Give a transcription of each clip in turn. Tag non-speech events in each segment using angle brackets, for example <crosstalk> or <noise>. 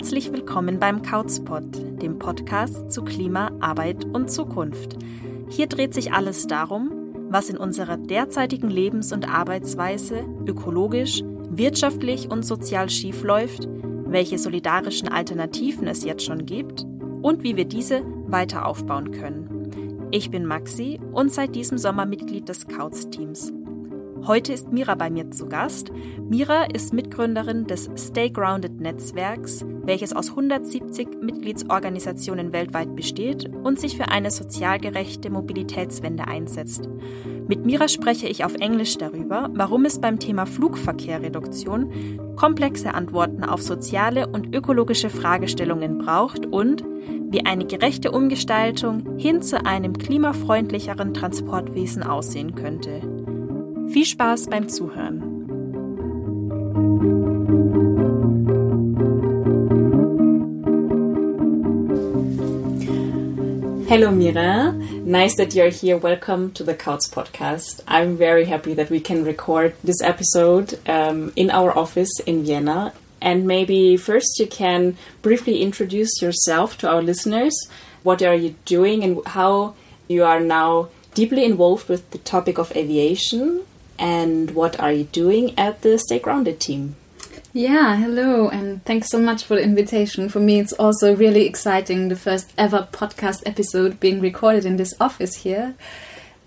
Herzlich willkommen beim Couchspot, dem Podcast zu Klima, Arbeit und Zukunft. Hier dreht sich alles darum, was in unserer derzeitigen Lebens- und Arbeitsweise ökologisch, wirtschaftlich und sozial schiefläuft, welche solidarischen Alternativen es jetzt schon gibt und wie wir diese weiter aufbauen können. Ich bin Maxi und seit diesem Sommer Mitglied des Couch-Teams. Heute ist Mira bei mir zu Gast. Mira ist Mitgründerin des Stay Grounded Netzwerks, welches aus 170 Mitgliedsorganisationen weltweit besteht und sich für eine sozial gerechte Mobilitätswende einsetzt. Mit Mira spreche ich auf Englisch darüber, warum es beim Thema Flugverkehrreduktion komplexe Antworten auf soziale und ökologische Fragestellungen braucht und wie eine gerechte Umgestaltung hin zu einem klimafreundlicheren Transportwesen aussehen könnte. Viel Spaß beim Zuhören. Hello, Mira. Nice that you're here. Welcome to the KAUZ podcast. I'm very happy that we can record this episode um, in our office in Vienna. And maybe first you can briefly introduce yourself to our listeners. What are you doing and how you are now deeply involved with the topic of aviation and what are you doing at the Stay Grounded team? Yeah, hello, and thanks so much for the invitation. For me, it's also really exciting the first ever podcast episode being recorded in this office here.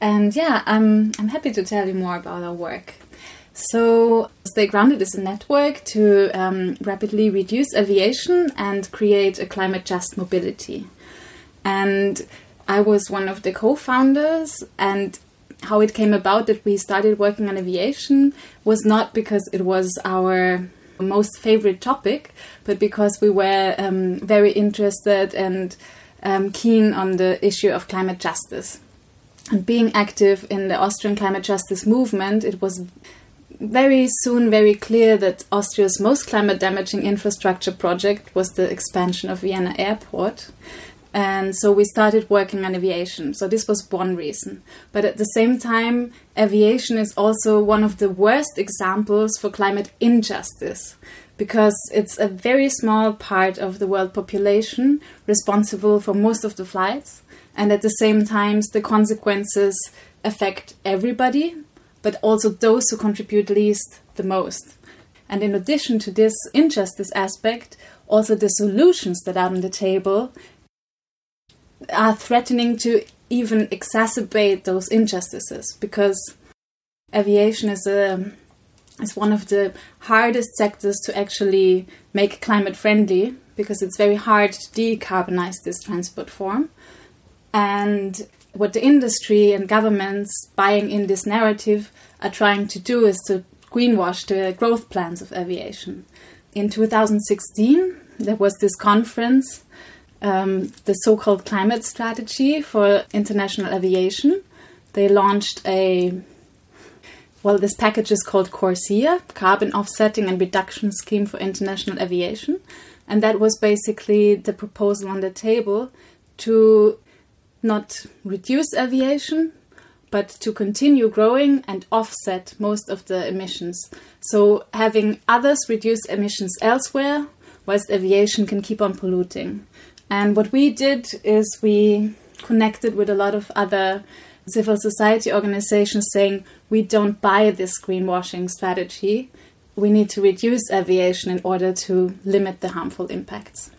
And yeah, I'm, I'm happy to tell you more about our work. So, Stay Grounded is a network to um, rapidly reduce aviation and create a climate just mobility. And I was one of the co founders, and how it came about that we started working on aviation was not because it was our most favorite topic, but because we were um, very interested and um, keen on the issue of climate justice. And being active in the Austrian climate justice movement, it was very soon very clear that Austria's most climate damaging infrastructure project was the expansion of Vienna Airport. And so we started working on aviation. So this was one reason. But at the same time, aviation is also one of the worst examples for climate injustice because it's a very small part of the world population responsible for most of the flights. And at the same time, the consequences affect everybody, but also those who contribute least the most. And in addition to this injustice aspect, also the solutions that are on the table are threatening to even exacerbate those injustices because aviation is a is one of the hardest sectors to actually make climate friendly because it's very hard to decarbonize this transport form. And what the industry and governments buying in this narrative are trying to do is to greenwash the growth plans of aviation. In 2016 there was this conference um, the so called climate strategy for international aviation. They launched a well, this package is called CORSIA, Carbon Offsetting and Reduction Scheme for International Aviation. And that was basically the proposal on the table to not reduce aviation, but to continue growing and offset most of the emissions. So, having others reduce emissions elsewhere, whilst aviation can keep on polluting. And what we did is we connected with a lot of other civil society organizations saying we don't buy this greenwashing strategy. We need to reduce aviation in order to limit the harmful impacts.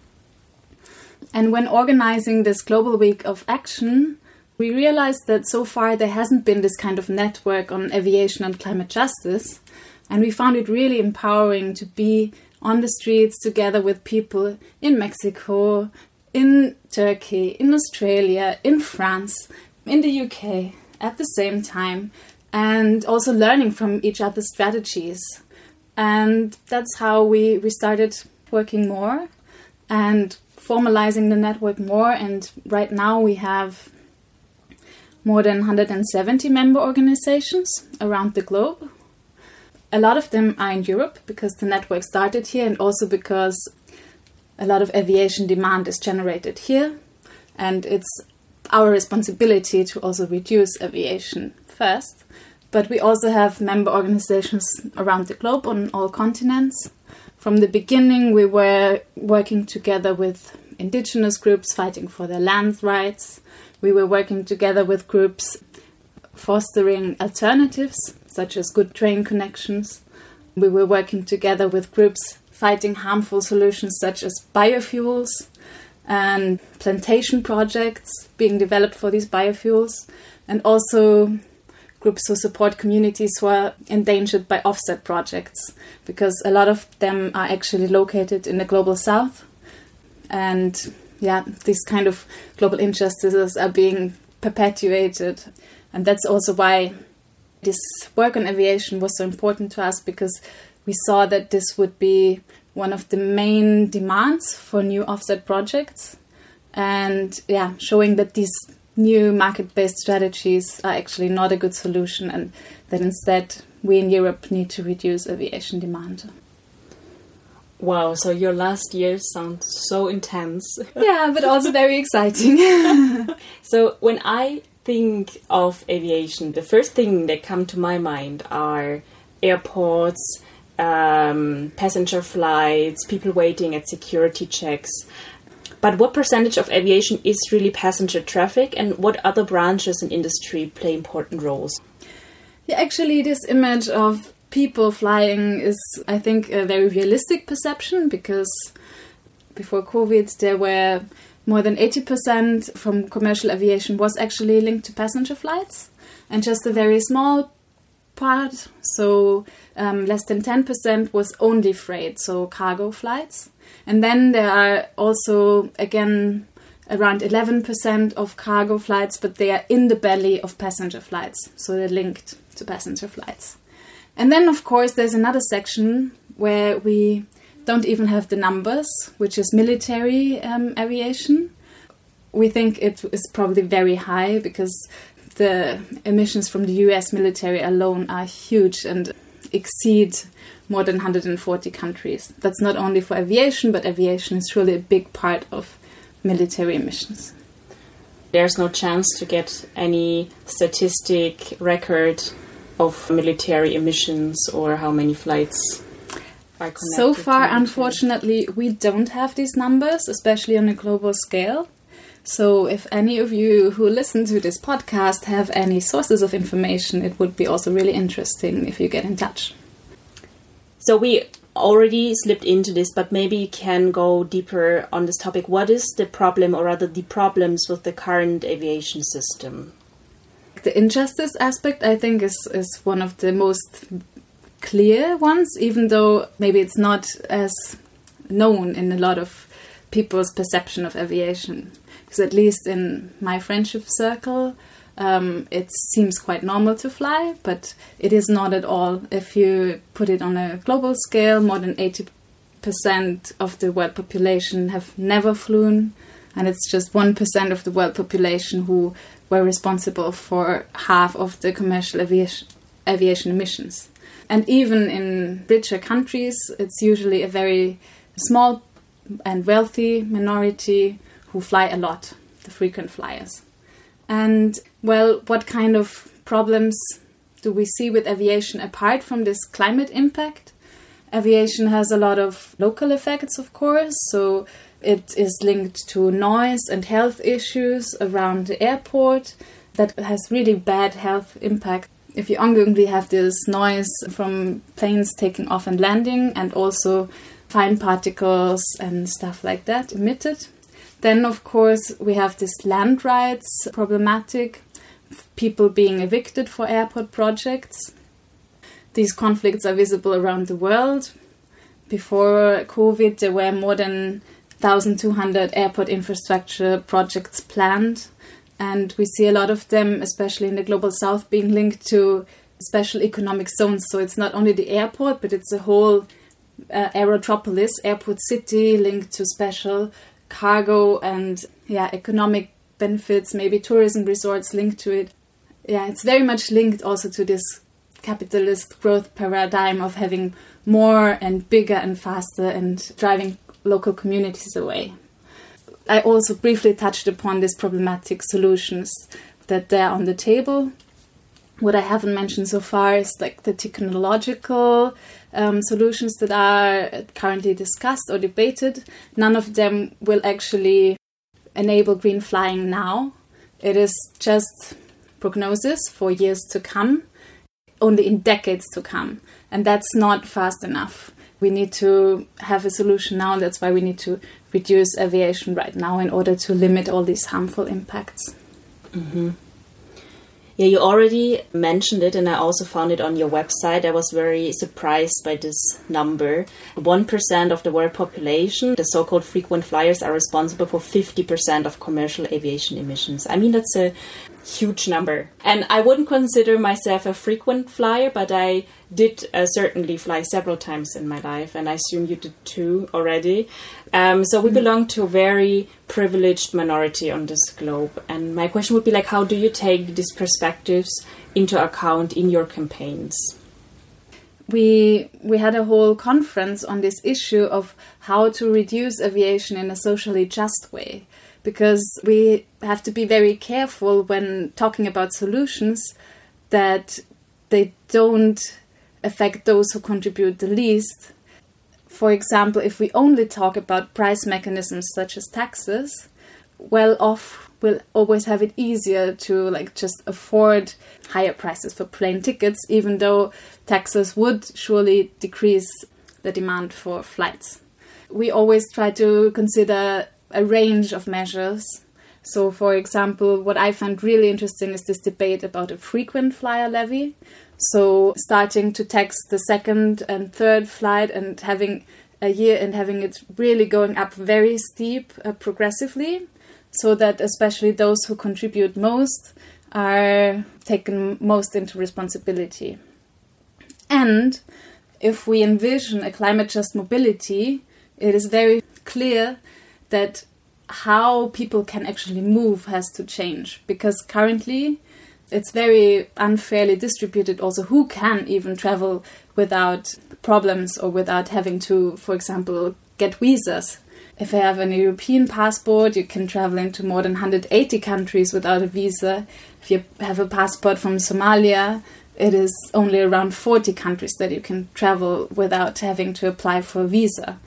And when organizing this Global Week of Action, we realized that so far there hasn't been this kind of network on aviation and climate justice. And we found it really empowering to be on the streets together with people in Mexico, in Turkey, in Australia, in France, in the UK at the same time, and also learning from each other's strategies. And that's how we, we started working more and formalizing the network more. And right now we have more than 170 member organizations around the globe. A lot of them are in Europe because the network started here, and also because a lot of aviation demand is generated here, and it's our responsibility to also reduce aviation first. But we also have member organizations around the globe on all continents. from the beginning, we were working together with indigenous groups fighting for their land rights. We were working together with groups fostering alternatives, such as good train connections. We were working together with groups fighting harmful solutions such as biofuels and plantation projects being developed for these biofuels, and also groups who support communities who are endangered by offset projects, because a lot of them are actually located in the global south. And yeah, these kind of global injustices are being perpetuated. And that's also why this work on aviation was so important to us because we saw that this would be one of the main demands for new offset projects. And yeah, showing that these new market based strategies are actually not a good solution and that instead we in Europe need to reduce aviation demand. Wow, so your last year sounds so intense. <laughs> yeah, but also very exciting. <laughs> so when I think of aviation, the first thing that come to my mind are airports, um, passenger flights, people waiting at security checks. But what percentage of aviation is really passenger traffic, and what other branches in industry play important roles? Yeah, actually, this image of people flying is, I think, a very realistic perception because before COVID, there were more than 80% from commercial aviation was actually linked to passenger flights, and just a very small part, so um, less than 10%, was only freight, so cargo flights. And then there are also, again, around 11% of cargo flights, but they are in the belly of passenger flights, so they're linked to passenger flights. And then, of course, there's another section where we don't even have the numbers, which is military um, aviation. We think it is probably very high because the emissions from the US military alone are huge and exceed more than 140 countries. That's not only for aviation, but aviation is truly a big part of military missions. There's no chance to get any statistic record of military emissions or how many flights are connected. So far, unfortunately, we don't have these numbers, especially on a global scale. So, if any of you who listen to this podcast have any sources of information, it would be also really interesting if you get in touch. So we already slipped into this, but maybe you can go deeper on this topic. What is the problem, or rather, the problems with the current aviation system? The injustice aspect, I think, is is one of the most clear ones, even though maybe it's not as known in a lot of people's perception of aviation. Because at least in my friendship circle, um, it seems quite normal to fly, but it is not at all. If you put it on a global scale, more than 80% of the world population have never flown, and it's just 1% of the world population who were responsible for half of the commercial aviation, aviation emissions. And even in richer countries, it's usually a very small and wealthy minority who fly a lot, the frequent flyers. And well, what kind of problems do we see with aviation apart from this climate impact? Aviation has a lot of local effects, of course, so it is linked to noise and health issues around the airport that has really bad health impact. If you ongoingly have this noise from planes taking off and landing, and also fine particles and stuff like that emitted, then, of course, we have this land rights problematic, people being evicted for airport projects. These conflicts are visible around the world. Before COVID, there were more than 1,200 airport infrastructure projects planned, and we see a lot of them, especially in the global south, being linked to special economic zones. So it's not only the airport, but it's a whole uh, aerotropolis, airport city, linked to special cargo and yeah economic benefits maybe tourism resorts linked to it. Yeah it's very much linked also to this capitalist growth paradigm of having more and bigger and faster and driving local communities away. I also briefly touched upon these problematic solutions that they're on the table. What i haven't mentioned so far is like the technological um, solutions that are currently discussed or debated, none of them will actually enable green flying now. It is just prognosis for years to come, only in decades to come. And that's not fast enough. We need to have a solution now. That's why we need to reduce aviation right now in order to limit all these harmful impacts. Mm-hmm. Yeah, you already mentioned it, and I also found it on your website. I was very surprised by this number. 1% of the world population, the so called frequent flyers, are responsible for 50% of commercial aviation emissions. I mean, that's a huge number. And I wouldn't consider myself a frequent flyer, but I did uh, certainly fly several times in my life, and I assume you did too already. Um, so we mm-hmm. belong to a very privileged minority on this globe. And my question would be like, how do you take these perspectives into account in your campaigns? we we had a whole conference on this issue of how to reduce aviation in a socially just way because we have to be very careful when talking about solutions that they don't affect those who contribute the least. For example, if we only talk about price mechanisms such as taxes, well off will always have it easier to like just afford higher prices for plane tickets even though taxes would surely decrease the demand for flights. We always try to consider a range of measures. So, for example, what I find really interesting is this debate about a frequent flyer levy. So, starting to tax the second and third flight and having a year and having it really going up very steep uh, progressively, so that especially those who contribute most are taken most into responsibility. And if we envision a climate just mobility, it is very clear that how people can actually move has to change because currently it's very unfairly distributed also who can even travel without problems or without having to for example get visas if you have an European passport, you can travel into more than 180 countries without a visa. If you have a passport from Somalia, it is only around 40 countries that you can travel without having to apply for a visa.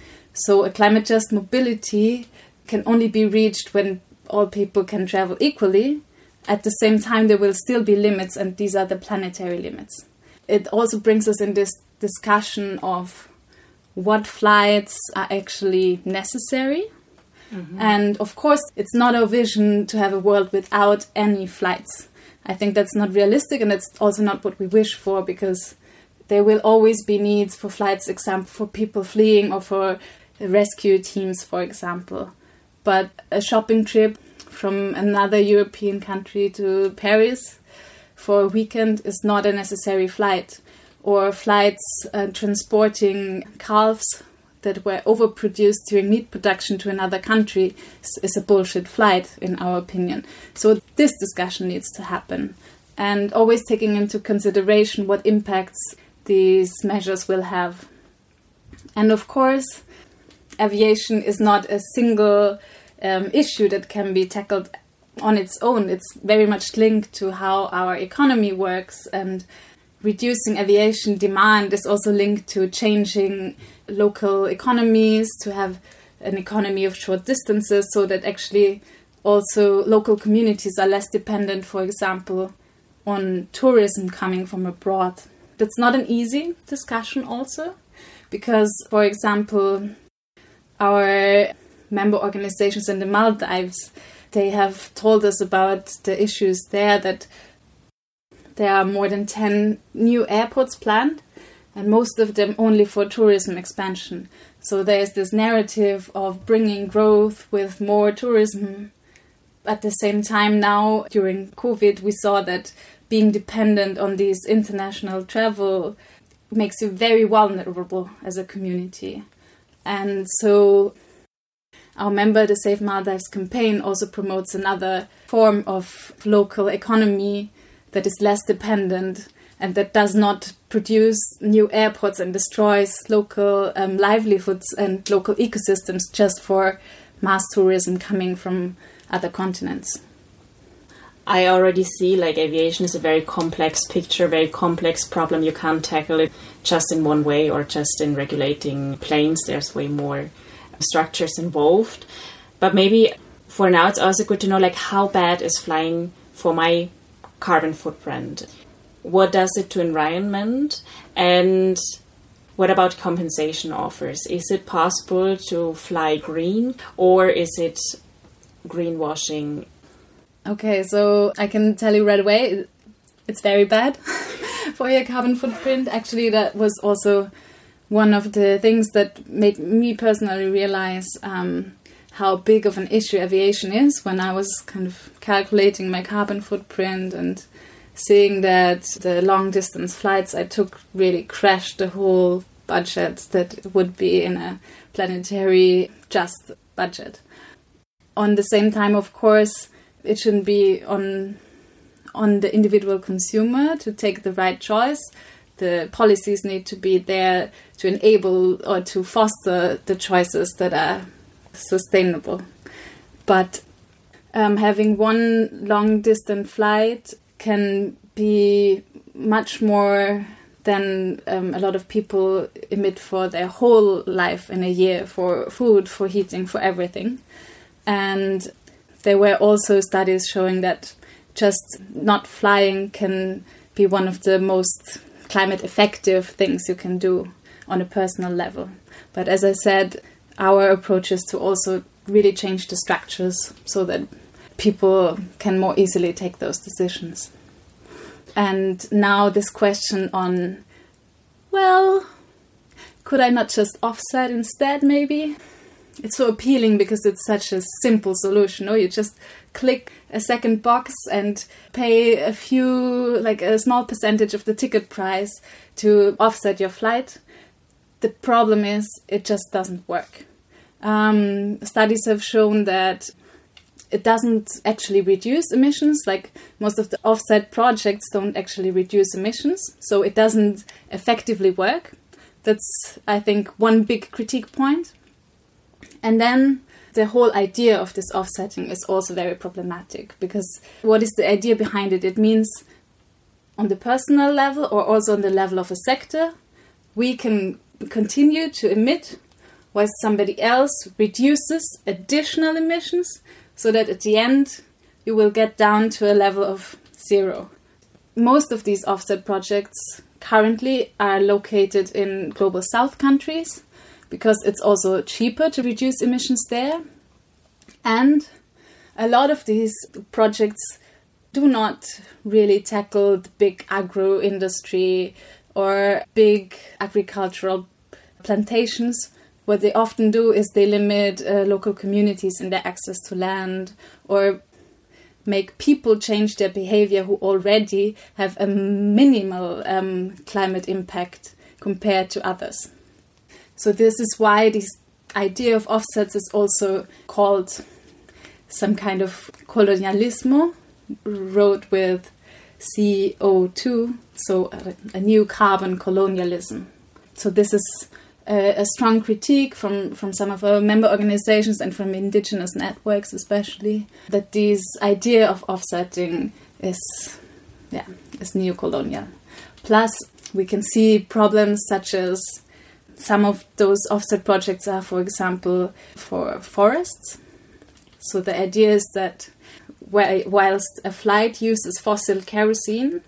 So, a climate just mobility can only be reached when all people can travel equally. At the same time, there will still be limits, and these are the planetary limits. It also brings us in this discussion of what flights are actually necessary. Mm-hmm. And of course, it's not our vision to have a world without any flights. I think that's not realistic, and it's also not what we wish for because there will always be needs for flights, example, for people fleeing or for rescue teams, for example but a shopping trip from another European country to Paris for a weekend is not a necessary flight. Or flights uh, transporting calves that were overproduced during meat production to another country is a bullshit flight, in our opinion. So, this discussion needs to happen. And always taking into consideration what impacts these measures will have. And of course, aviation is not a single um, issue that can be tackled on its own. It's very much linked to how our economy works, and reducing aviation demand is also linked to changing local economies to have an economy of short distances so that actually also local communities are less dependent, for example, on tourism coming from abroad. That's not an easy discussion, also, because, for example, our member organizations in the Maldives, they have told us about the issues there that there are more than 10 new airports planned and most of them only for tourism expansion. So there's this narrative of bringing growth with more tourism. At the same time, now during COVID, we saw that being dependent on these international travel makes you very vulnerable as a community. And so our member, the Save Maldives campaign, also promotes another form of local economy that is less dependent and that does not produce new airports and destroys local um, livelihoods and local ecosystems just for mass tourism coming from other continents. I already see like aviation is a very complex picture, very complex problem. You can't tackle it just in one way or just in regulating planes. There's way more structures involved. But maybe for now it's also good to know like how bad is flying for my carbon footprint? What does it to environment? And what about compensation offers? Is it possible to fly green or is it greenwashing? Okay, so I can tell you right away it's very bad <laughs> for your carbon footprint. Actually, that was also one of the things that made me personally realize um, how big of an issue aviation is when I was kind of calculating my carbon footprint and seeing that the long distance flights I took really crashed the whole budget that would be in a planetary just budget. On the same time, of course, it shouldn't be on on the individual consumer to take the right choice. The policies need to be there to enable or to foster the choices that are sustainable. But um, having one long distance flight can be much more than um, a lot of people emit for their whole life in a year for food, for heating, for everything. And there were also studies showing that just not flying can be one of the most climate effective things you can do on a personal level. But as I said, our approach is to also really change the structures so that people can more easily take those decisions. And now, this question on, well, could I not just offset instead, maybe? It's so appealing because it's such a simple solution. No, you just click a second box and pay a few, like a small percentage of the ticket price to offset your flight. The problem is, it just doesn't work. Um, studies have shown that it doesn't actually reduce emissions. Like most of the offset projects don't actually reduce emissions, so it doesn't effectively work. That's, I think, one big critique point. And then the whole idea of this offsetting is also very problematic because what is the idea behind it? It means on the personal level or also on the level of a sector, we can continue to emit while somebody else reduces additional emissions so that at the end you will get down to a level of zero. Most of these offset projects currently are located in global south countries because it's also cheaper to reduce emissions there. And a lot of these projects do not really tackle the big agro industry or big agricultural plantations what they often do is they limit uh, local communities in their access to land or make people change their behavior who already have a minimal um, climate impact compared to others. So, this is why this idea of offsets is also called some kind of colonialismo, wrote with CO2, so a, a new carbon colonialism. So, this is a strong critique from, from some of our member organizations and from indigenous networks especially that this idea of offsetting is yeah is neo-colonial plus we can see problems such as some of those offset projects are for example for forests so the idea is that whilst a flight uses fossil kerosene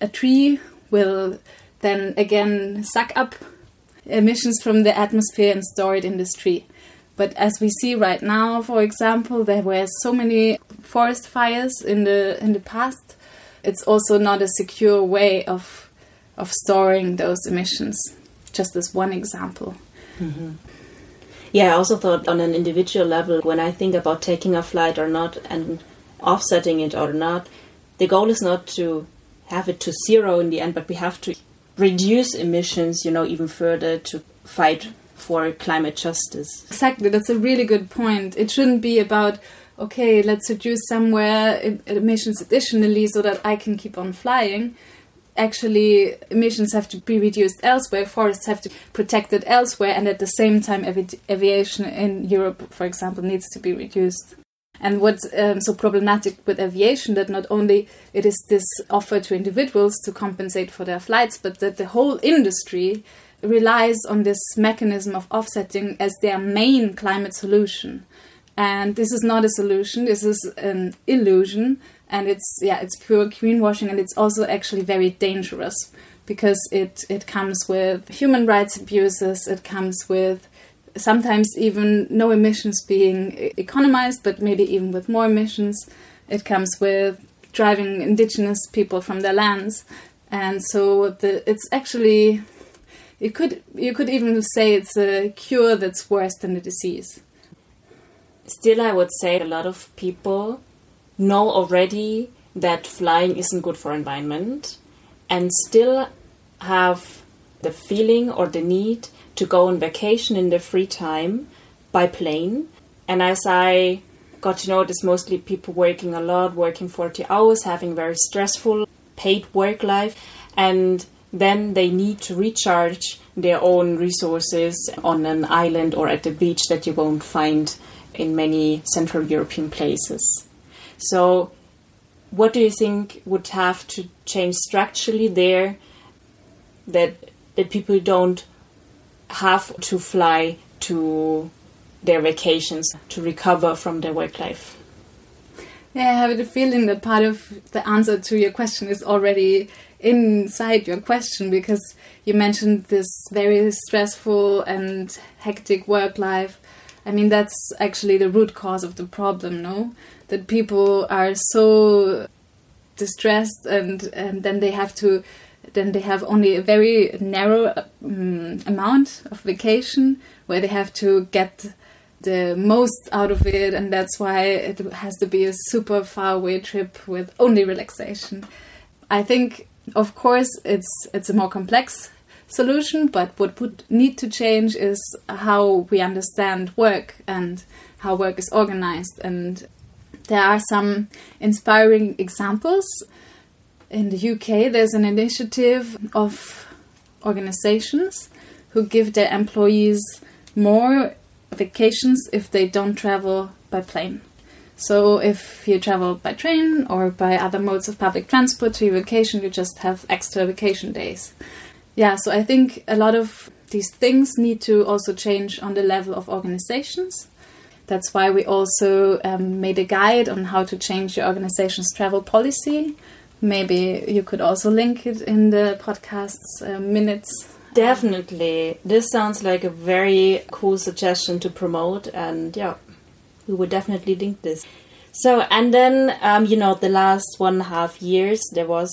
a tree will then again suck up emissions from the atmosphere and store it in this tree. But as we see right now, for example, there were so many forest fires in the in the past. It's also not a secure way of of storing those emissions. Just as one example. Mm-hmm. Yeah, I also thought on an individual level, when I think about taking a flight or not and offsetting it or not, the goal is not to have it to zero in the end, but we have to reduce emissions, you know, even further to fight for climate justice. Exactly, that's a really good point. It shouldn't be about okay, let's reduce somewhere emissions additionally so that I can keep on flying. Actually, emissions have to be reduced elsewhere, forests have to be protected elsewhere, and at the same time, avi aviation in Europe, for example, needs to be reduced. And what's um, so problematic with aviation that not only it is this offer to individuals to compensate for their flights, but that the whole industry relies on this mechanism of offsetting as their main climate solution. And this is not a solution, this is an illusion and it's yeah, it's pure greenwashing and it's also actually very dangerous because it it comes with human rights abuses, it comes with sometimes even no emissions being economized, but maybe even with more emissions. It comes with driving indigenous people from their lands, and so the, it's actually you could you could even say it's a cure that's worse than the disease. Still, I would say a lot of people know already that flying isn't good for environment, and still have the feeling or the need to go on vacation in their free time by plane. And as I got to know mostly people working a lot, working 40 hours, having very stressful paid work life, and then they need to recharge their own resources on an island or at the beach that you won't find in many Central European places. So, what do you think would have to change structurally there that that people don't have to fly to their vacations to recover from their work life. Yeah, I have the feeling that part of the answer to your question is already inside your question because you mentioned this very stressful and hectic work life. I mean, that's actually the root cause of the problem, no? That people are so distressed and, and then they have to then they have only a very narrow um, amount of vacation where they have to get the most out of it, and that's why it has to be a super far away trip with only relaxation. I think, of course, it's it's a more complex solution, but what would need to change is how we understand work and how work is organized. And there are some inspiring examples in the UK, there's an initiative of organizations who give their employees more vacations if they don't travel by plane. So if you travel by train or by other modes of public transport to your vacation, you just have extra vacation days. Yeah, so I think a lot of these things need to also change on the level of organizations. That's why we also um, made a guide on how to change your organization's travel policy maybe you could also link it in the podcast's uh, minutes. Definitely. This sounds like a very cool suggestion to promote, and yeah, we would definitely link this. So, and then, um, you know, the last one and a half years, there was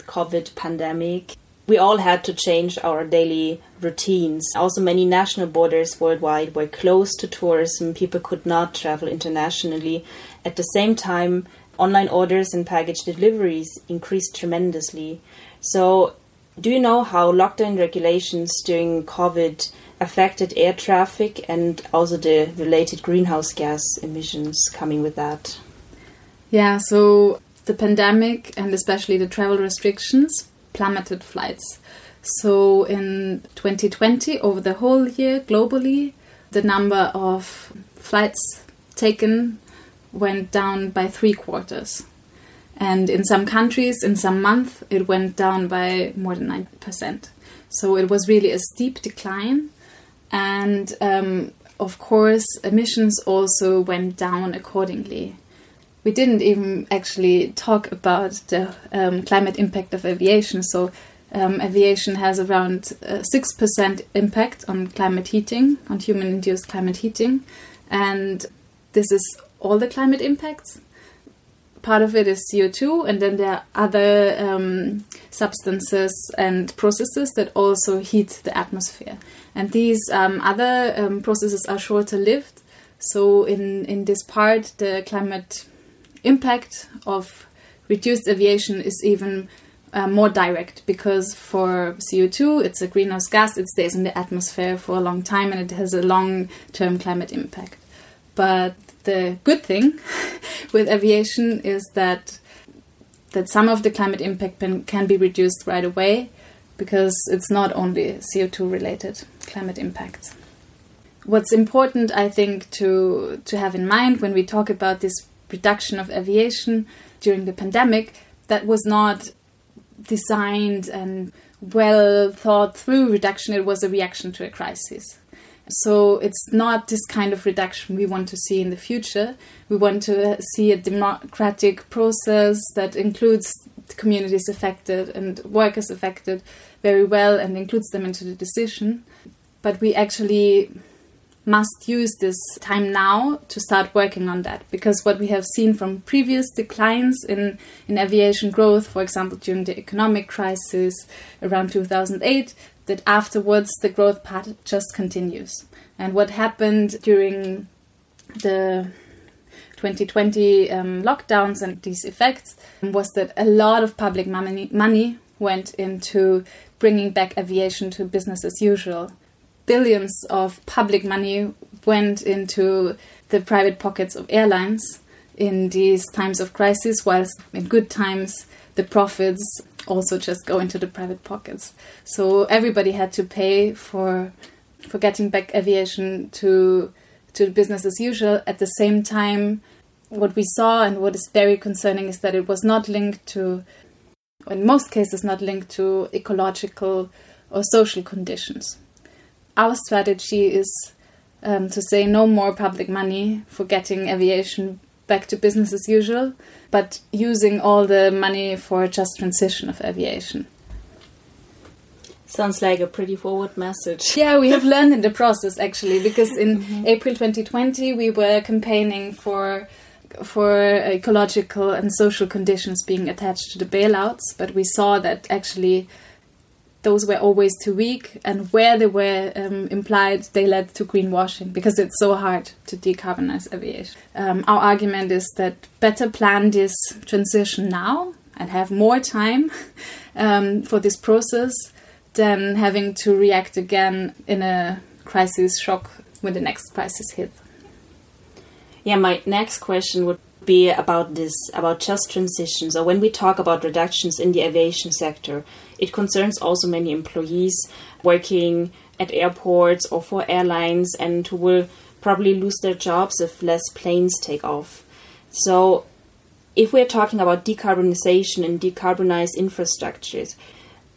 COVID pandemic. We all had to change our daily routines. Also, many national borders worldwide were closed to tourism. People could not travel internationally. At the same time, online orders and package deliveries increased tremendously. So, do you know how lockdown regulations during COVID affected air traffic and also the related greenhouse gas emissions coming with that? Yeah, so the pandemic and especially the travel restrictions plummeted flights. So in 2020, over the whole year globally, the number of flights taken went down by three quarters. And in some countries, in some months, it went down by more than 9%. So it was really a steep decline. And um, of course, emissions also went down accordingly. We didn't even actually talk about the um, climate impact of aviation. So, um, aviation has around uh, 6% impact on climate heating, on human induced climate heating. And this is all the climate impacts. Part of it is CO2, and then there are other um, substances and processes that also heat the atmosphere. And these um, other um, processes are shorter lived. So, in, in this part, the climate impact of reduced aviation is even uh, more direct because for CO2, it's a greenhouse gas, it stays in the atmosphere for a long time and it has a long term climate impact. But the good thing <laughs> with aviation is that that some of the climate impact can be reduced right away because it's not only CO2 related climate impacts. What's important, I think, to to have in mind when we talk about this reduction of aviation during the pandemic, that was not designed and well thought through reduction, it was a reaction to a crisis. So it's not this kind of reduction we want to see in the future. We want to see a democratic process that includes communities affected and workers affected very well and includes them into the decision. But we actually must use this time now to start working on that because what we have seen from previous declines in, in aviation growth, for example, during the economic crisis around 2008, that afterwards the growth path just continues. And what happened during the 2020 um, lockdowns and these effects was that a lot of public money, money went into bringing back aviation to business as usual billions of public money went into the private pockets of airlines in these times of crisis, whilst in good times the profits also just go into the private pockets. So everybody had to pay for for getting back aviation to to business as usual. At the same time, what we saw and what is very concerning is that it was not linked to, in most cases, not linked to ecological or social conditions our strategy is um, to say no more public money for getting aviation back to business as usual, but using all the money for just transition of aviation. Sounds like a pretty forward message. <laughs> Yeah, we have <laughs> learned in the process actually, because in mm-hmm. April 2020 we were campaigning for for ecological and social conditions being attached to the bailouts, but we saw that actually those were always too weak, and where they were um, implied, they led to greenwashing because it's so hard to decarbonize aviation. Um, our argument is that better plan this transition now and have more time <laughs> um, for this process than having to react again in a crisis shock when the next crisis hits. Yeah, my next question would be about this, about just transitions So when we talk about reductions in the aviation sector, it concerns also many employees working at airports or for airlines and who will probably lose their jobs if less planes take off. So if we're talking about decarbonization and decarbonized infrastructures,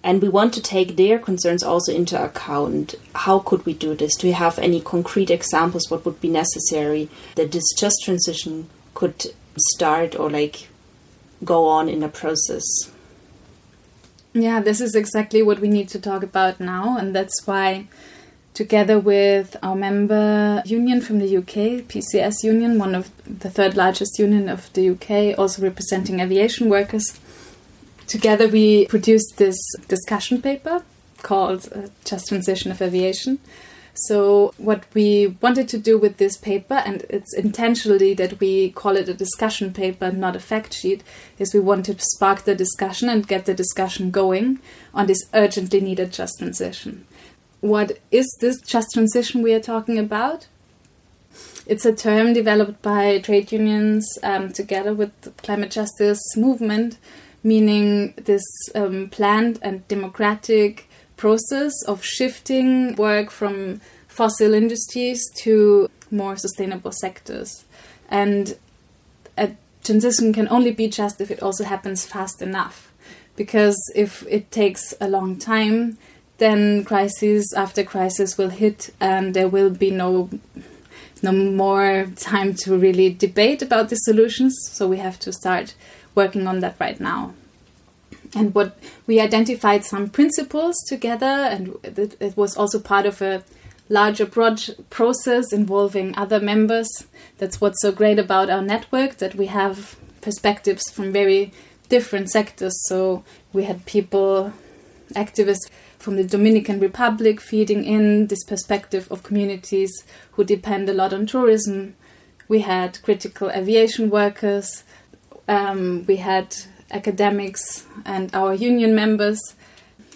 and we want to take their concerns also into account. How could we do this? Do you have any concrete examples? What would be necessary that this just transition could start or like go on in a process. Yeah, this is exactly what we need to talk about now, and that's why, together with our member union from the UK, PCS Union, one of the third largest union of the UK, also representing aviation workers, together we produced this discussion paper called uh, Just Transition of Aviation, so, what we wanted to do with this paper, and it's intentionally that we call it a discussion paper, not a fact sheet, is we wanted to spark the discussion and get the discussion going on this urgently needed just transition. What is this just transition we are talking about? It's a term developed by trade unions um, together with the climate justice movement, meaning this um, planned and democratic process of shifting work from fossil industries to more sustainable sectors. And a transition can only be just if it also happens fast enough. Because if it takes a long time, then crisis after crisis will hit, and there will be no no more time to really debate about the solutions. So we have to start working on that right now and what we identified some principles together and it, was also part of a larger process involving other members that's what's so great about our network that we have perspectives from very different sectors so we had people activists from the Dominican Republic feeding in this perspective of communities who depend a lot on tourism. We had critical aviation workers. Um, we had academics and our union members,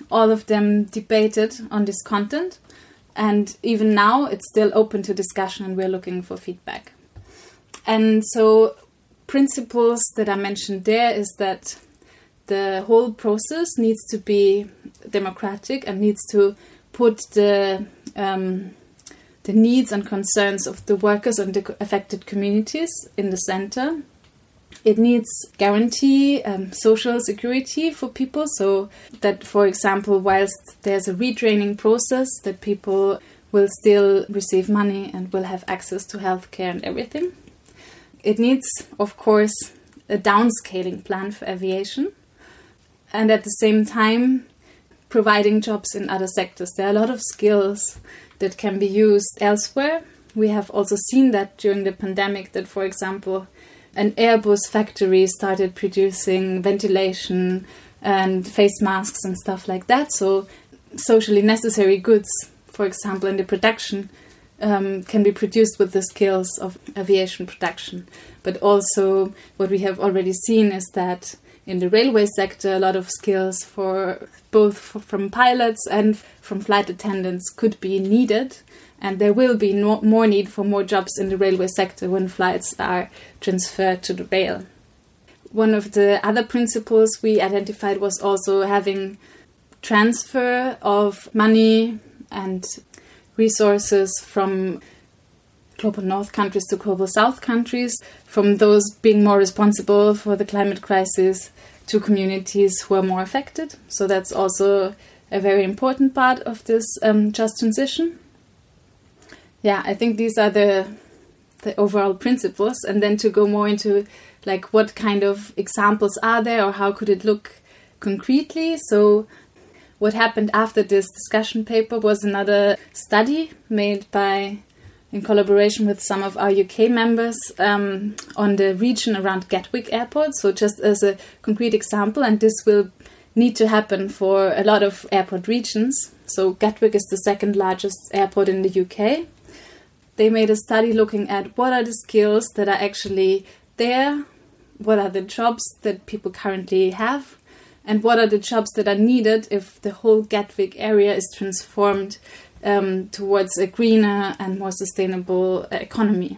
all of them debated on this content. And even now, it's still open to discussion, and we're looking for feedback. And so, principles that I mentioned there is that the whole process needs to be democratic and needs to put the um, the needs and concerns of the workers and the affected communities in the center it needs guarantee um, social security for people. So that for example whilst there's a retraining process that people will still receive money and will have access to healthcare and everything. It needs of course a downscaling plan for aviation. And at the same time providing jobs in other sectors. There are a lot of skills that can be used elsewhere. We have also seen that during the pandemic that for example an Airbus factory started producing ventilation and face masks and stuff like that. So, socially necessary goods, for example, in the production, um, can be produced with the skills of aviation production. But also, what we have already seen is that in the railway sector, a lot of skills for both from pilots and from flight attendants could be needed and there will be no, more need for more jobs in the railway sector when flights are transferred to the rail. One of the other principles we identified was also having transfer of money and resources from global north countries to global south countries, from those being more responsible for the climate crisis to communities who are more affected. So that's also a very important part of this um, just transition yeah, I think these are the the overall principles, and then to go more into like what kind of examples are there or how could it look concretely. So, what happened after this discussion paper was another study made by in collaboration with some of our UK members um, on the region around Gatwick Airport. So, just as a concrete example, and this will need to happen for a lot of airport regions. So, Gatwick is the second largest airport in the UK they made a study looking at what are the skills that are actually there, what are the jobs that people currently have, and what are the jobs that are needed if the whole Gatwick area is transformed um, towards a greener and more sustainable economy.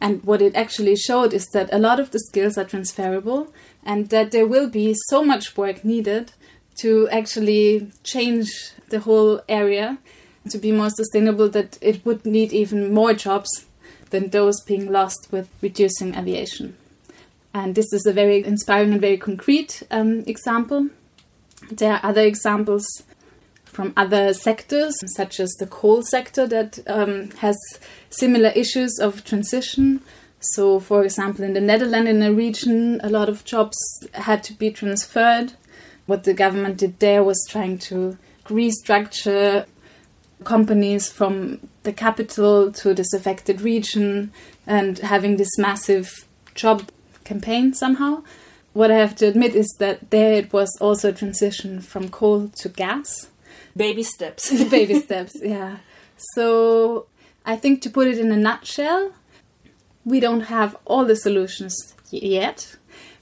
And what it actually showed is that a lot of the skills are transferable and that there will be so much work needed to actually change the whole area to be more sustainable that it would need even more jobs than those being lost with reducing aviation. And this is a very inspiring and very concrete um, example. There are other examples from other sectors, such as the coal sector, that um, has similar issues of transition. So, for example, in the Netherlands, in a region, a lot of jobs had to be transferred. What the government did there was trying to restructure companies from the capital to this affected region and having this massive job campaign somehow. What I have to admit is that there it was also a transition from coal to gas. Baby steps. Baby <laughs> steps, yeah. So I think to put it in a nutshell, we don't have all the solutions yet.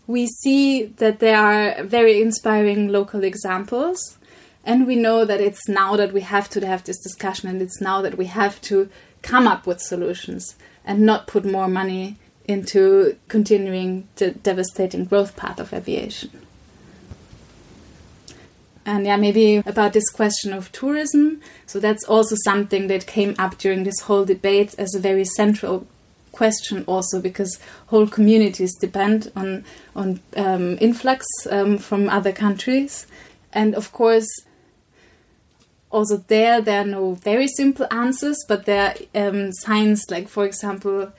We see that there are very inspiring local examples and we know that it's now that we have to have this discussion and it's now that we have to come up with solutions and not put more money into continuing the devastating growth path of aviation. And yeah, maybe about this question of tourism. So that's also something that came up during this whole debate as a very central question, also because whole communities depend on on um, influx um, from other countries, and of course also there there are no very simple answers but there are um, signs like for example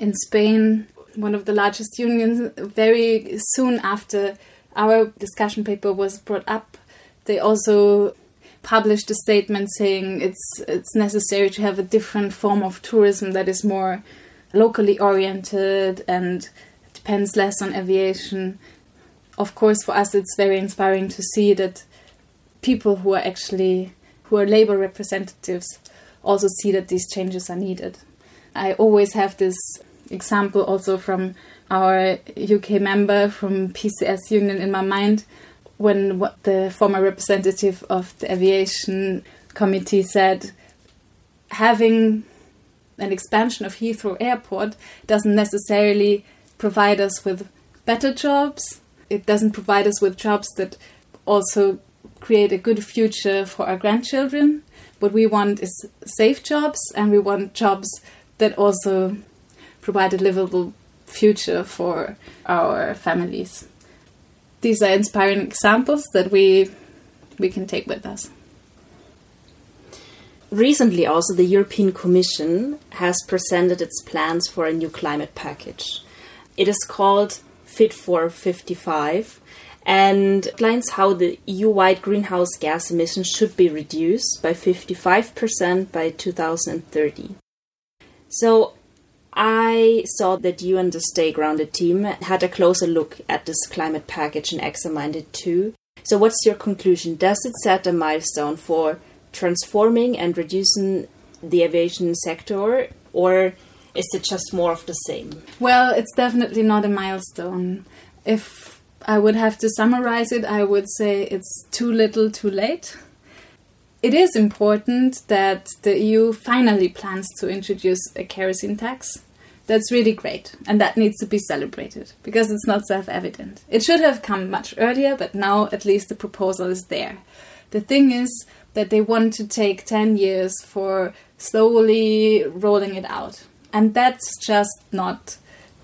in spain one of the largest unions very soon after our discussion paper was brought up they also published a statement saying it's it's necessary to have a different form of tourism that is more locally oriented and depends less on aviation of course for us it's very inspiring to see that people who are actually who are labor representatives also see that these changes are needed. I always have this example also from our UK member from PCS Union in my mind when the former representative of the aviation committee said having an expansion of Heathrow Airport doesn't necessarily provide us with better jobs. It doesn't provide us with jobs that also create a good future for our grandchildren. What we want is safe jobs, and we want jobs that also provide a livable future for our families. These are inspiring examples that we we can take with us. Recently, also, the European Commission has presented its plans for a new climate package. It is called Fit for 55 and outlines how the EU wide greenhouse gas emissions should be reduced by 55% by 2030. So, I saw that you and the Stay Grounded team had a closer look at this climate package and examined it too. So, what's your conclusion? Does it set a milestone for transforming and reducing the aviation sector, or is it just more of the same? Well, it's definitely not a milestone. If I would have to summarize it, I would say it's too little, too late. It is important that the EU finally plans to introduce a kerosene tax. That's really great, and that needs to be celebrated because it's not self evident. It should have come much earlier, but now at least the proposal is there. The thing is, that they want to take 10 years for slowly rolling it out. And that's just not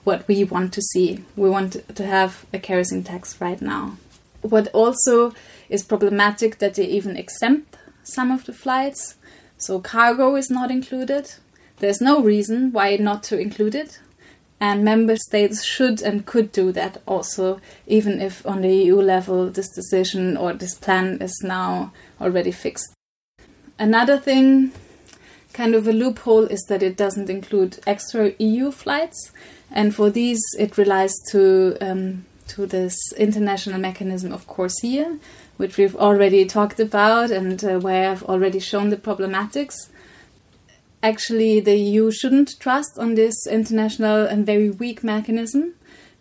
what we want to see. We want to have a kerosene tax right now. What also is problematic that they even exempt some of the flights. So cargo is not included. There's no reason why not to include it. And member states should and could do that also, even if on the EU level this decision or this plan is now already fixed. Another thing, kind of a loophole, is that it doesn't include extra EU flights, and for these it relies to um, to this international mechanism of CORSIA, which we've already talked about and uh, where I've already shown the problematics. Actually, the EU shouldn't trust on this international and very weak mechanism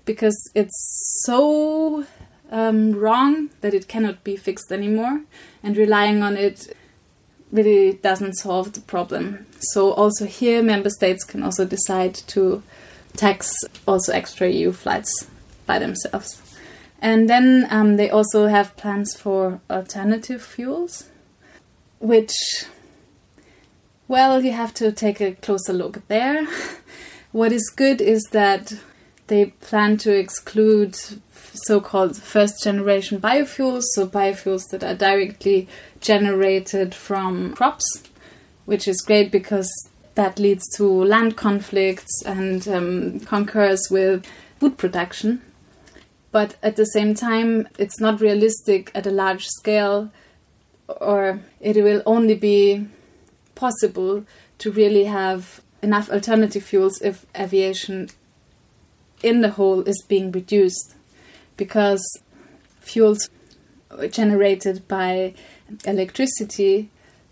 because it's so um, wrong that it cannot be fixed anymore, and relying on it really doesn't solve the problem. So also here, member states can also decide to tax also extra EU flights by themselves. And then um, they also have plans for alternative fuels, which, well, you have to take a closer look there. <laughs> what is good is that they plan to exclude so-called first generation biofuels, so biofuels that are directly generated from crops, which is great because that leads to land conflicts and um, concurs with food production. But at the same time, it's not realistic at a large scale, or it will only be possible to really have enough alternative fuels if aviation in the whole is being reduced because fuels generated by electricity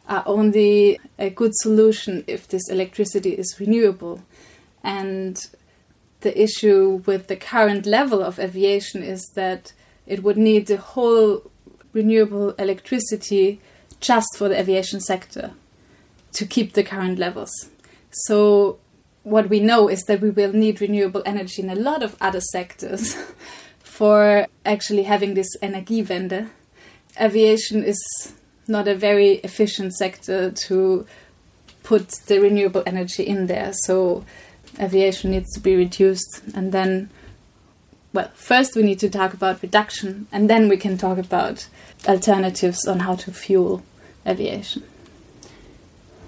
are only a good solution if this electricity is renewable. And the issue with the current level of aviation is that it would need the whole renewable electricity just for the aviation sector to keep the current levels. So, what we know is that we will need renewable energy in a lot of other sectors <laughs> for actually having this Energiewende. Aviation is not a very efficient sector to put the renewable energy in there, so aviation needs to be reduced. And then, well, first we need to talk about reduction, and then we can talk about alternatives on how to fuel aviation.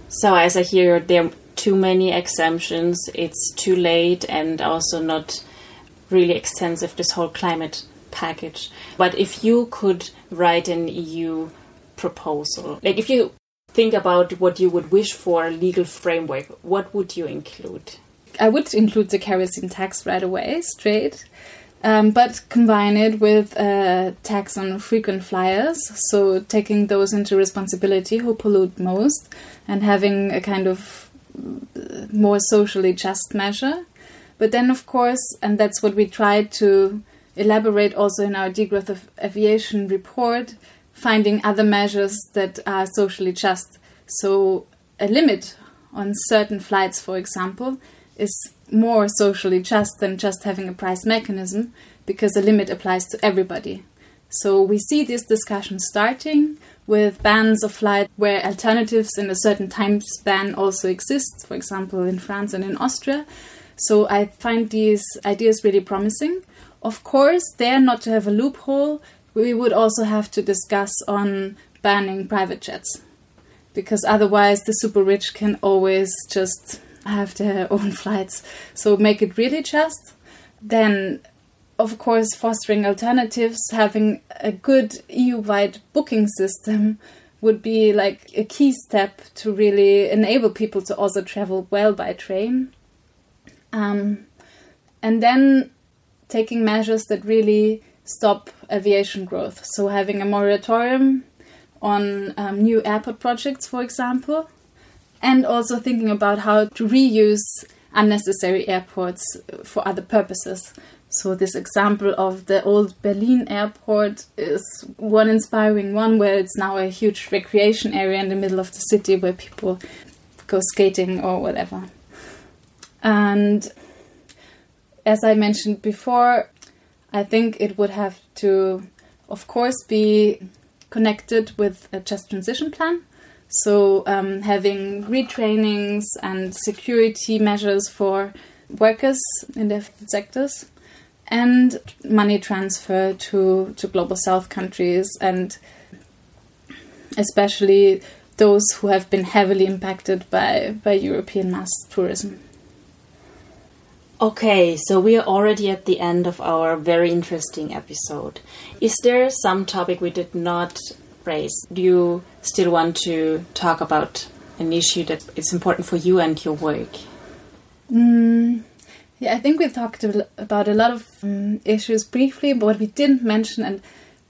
So, as I hear, there are too many exemptions, it's too late, and also not really extensive, this whole climate package. But if you could write an EU proposal, like if you think about what you would wish for a legal framework, what would you include? I would include the kerosene tax right away, straight. Um, but combine it with a tax on frequent flyers, so taking those into responsibility who pollute most, and having a kind of uh, more socially just measure. But then, of course, and that's what we tried to elaborate also in our degrowth of aviation report, finding other measures that are socially just. So, a limit on certain flights, for example, is more socially just than just having a price mechanism because a limit applies to everybody. So, we see this discussion starting with bans of flight where alternatives in a certain time span also exist, for example, in France and in Austria. So I find these ideas really promising. Of course, there not to have a loophole, we would also have to discuss on banning private jets because otherwise the super rich can always just have their <laughs> own flights. So make it really just. Then, of course, fostering alternatives, having a good EU wide booking system would be like a key step to really enable people to also travel well by train. Um, and then taking measures that really stop aviation growth. So having a moratorium on um, new airport projects, for example, and also thinking about how to reuse unnecessary airports for other purposes. So this example of the old Berlin airport is one inspiring one where it's now a huge recreation area in the middle of the city where people go skating or whatever. And as I mentioned before, I think it would have to, of course, be connected with a just transition plan. So um, having retrainings and security measures for workers in different sectors and money transfer to, to global south countries and especially those who have been heavily impacted by, by European mass tourism. Okay, so we are already at the end of our very interesting episode. Is there some topic we did not raise? Do you still want to talk about an issue that is important for you and your work? Mm, yeah, I think we talked about a lot of um, issues briefly, but what we didn't mention, and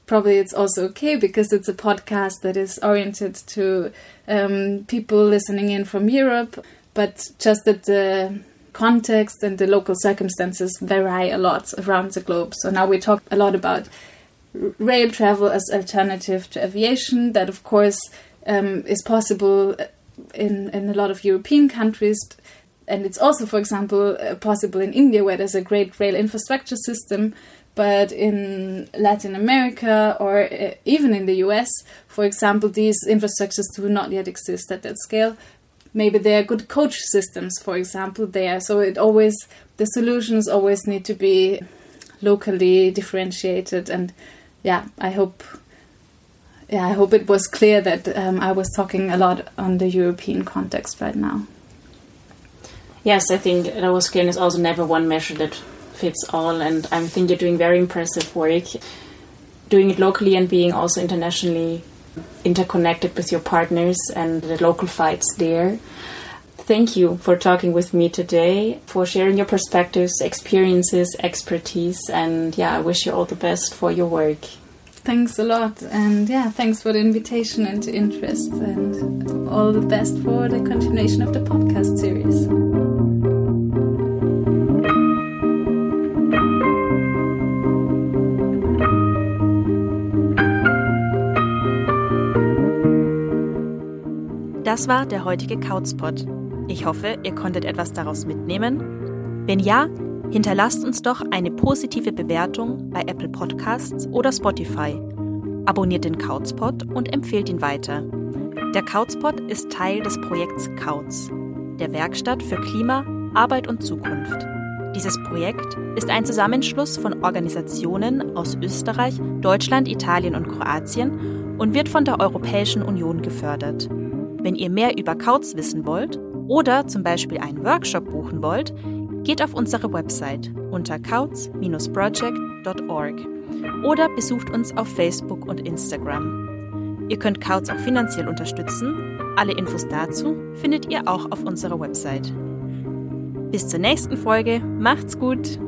probably it's also okay because it's a podcast that is oriented to um, people listening in from Europe, but just that the context and the local circumstances vary a lot around the globe. So now we talk a lot about rail travel as alternative to aviation. That, of course, um, is possible in in a lot of European countries and it's also, for example, uh, possible in India where there's a great rail infrastructure system. But in Latin America or uh, even in the US, for example, these infrastructures do not yet exist at that scale. Maybe there are good coach systems, for example, there. So it always, the solutions always need to be locally differentiated. And yeah, I hope yeah, I hope it was clear that um, I was talking a lot on the European context right now. Yes, I think that was clear. There's also never one measure that fits all, and I think you're doing very impressive work, doing it locally and being also internationally interconnected with your partners and the local fights there. Thank you for talking with me today, for sharing your perspectives, experiences, expertise, and yeah, I wish you all the best for your work. Thanks a lot, and yeah, thanks for the invitation and interest, and all the best for the continuation of the podcast series. Das war der heutige KauzPod. Ich hoffe, ihr konntet etwas daraus mitnehmen. Wenn ja, hinterlasst uns doch eine positive Bewertung bei Apple Podcasts oder Spotify. Abonniert den Kauzpot und empfehlt ihn weiter. Der Kauzpot ist Teil des Projekts Kauz, der Werkstatt für Klima, Arbeit und Zukunft. Dieses Projekt ist ein Zusammenschluss von Organisationen aus Österreich, Deutschland, Italien und Kroatien und wird von der Europäischen Union gefördert. Wenn ihr mehr über Kauz wissen wollt oder zum Beispiel einen Workshop buchen wollt, geht auf unsere Website unter kauz-project.org oder besucht uns auf Facebook und Instagram. Ihr könnt Kauz auch finanziell unterstützen. Alle Infos dazu findet ihr auch auf unserer Website. Bis zur nächsten Folge. Macht's gut!